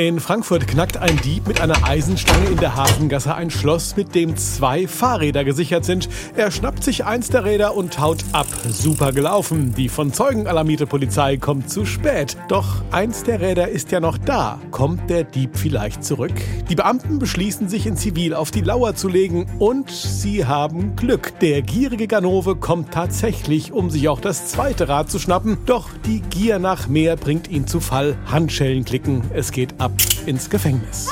In Frankfurt knackt ein Dieb mit einer Eisenstange in der Hafengasse ein Schloss, mit dem zwei Fahrräder gesichert sind. Er schnappt sich eins der Räder und haut ab. Super gelaufen. Die von Zeugen alarmierte Polizei kommt zu spät. Doch eins der Räder ist ja noch da. Kommt der Dieb vielleicht zurück? Die Beamten beschließen sich in Zivil auf die Lauer zu legen und sie haben Glück. Der gierige Ganove kommt tatsächlich, um sich auch das zweite Rad zu schnappen. Doch die Gier nach mehr bringt ihn zu Fall. Handschellen klicken. Es geht ab ins Gefängnis.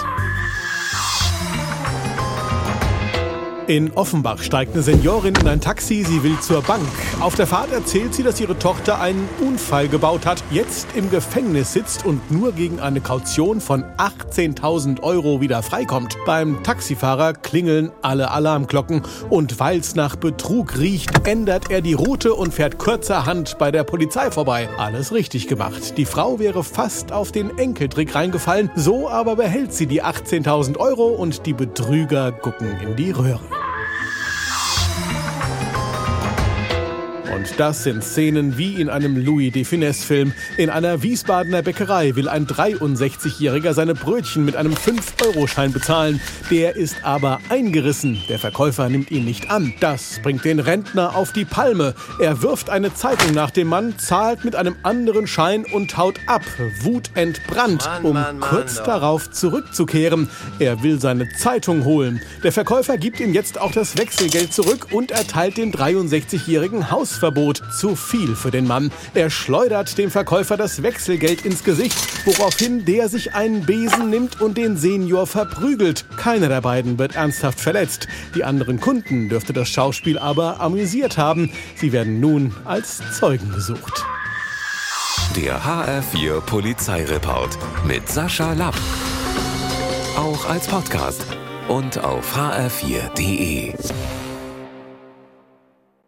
In Offenbach steigt eine Seniorin in ein Taxi, sie will zur Bank. Auf der Fahrt erzählt sie, dass ihre Tochter einen Unfall gebaut hat, jetzt im Gefängnis sitzt und nur gegen eine Kaution von 18.000 Euro wieder freikommt. Beim Taxifahrer klingeln alle Alarmglocken und weil's nach Betrug riecht, ändert er die Route und fährt kurzerhand bei der Polizei vorbei. Alles richtig gemacht. Die Frau wäre fast auf den Enkeltrick reingefallen, so aber behält sie die 18.000 Euro und die Betrüger gucken in die Röhre. Das sind Szenen wie in einem Louis de Finesse-Film. In einer Wiesbadener Bäckerei will ein 63-Jähriger seine Brötchen mit einem 5-Euro-Schein bezahlen. Der ist aber eingerissen. Der Verkäufer nimmt ihn nicht an. Das bringt den Rentner auf die Palme. Er wirft eine Zeitung nach dem Mann, zahlt mit einem anderen Schein und haut ab. Wutentbrannt, Mann, um Mann, Mann, kurz darauf zurückzukehren. Er will seine Zeitung holen. Der Verkäufer gibt ihm jetzt auch das Wechselgeld zurück und erteilt dem 63-jährigen Hausverbot. Zu viel für den Mann. Er schleudert dem Verkäufer das Wechselgeld ins Gesicht, woraufhin der sich einen Besen nimmt und den Senior verprügelt. Keiner der beiden wird ernsthaft verletzt. Die anderen Kunden dürfte das Schauspiel aber amüsiert haben. Sie werden nun als Zeugen gesucht. Der HR4 Polizeireport mit Sascha Lapp. Auch als Podcast und auf hr4.de.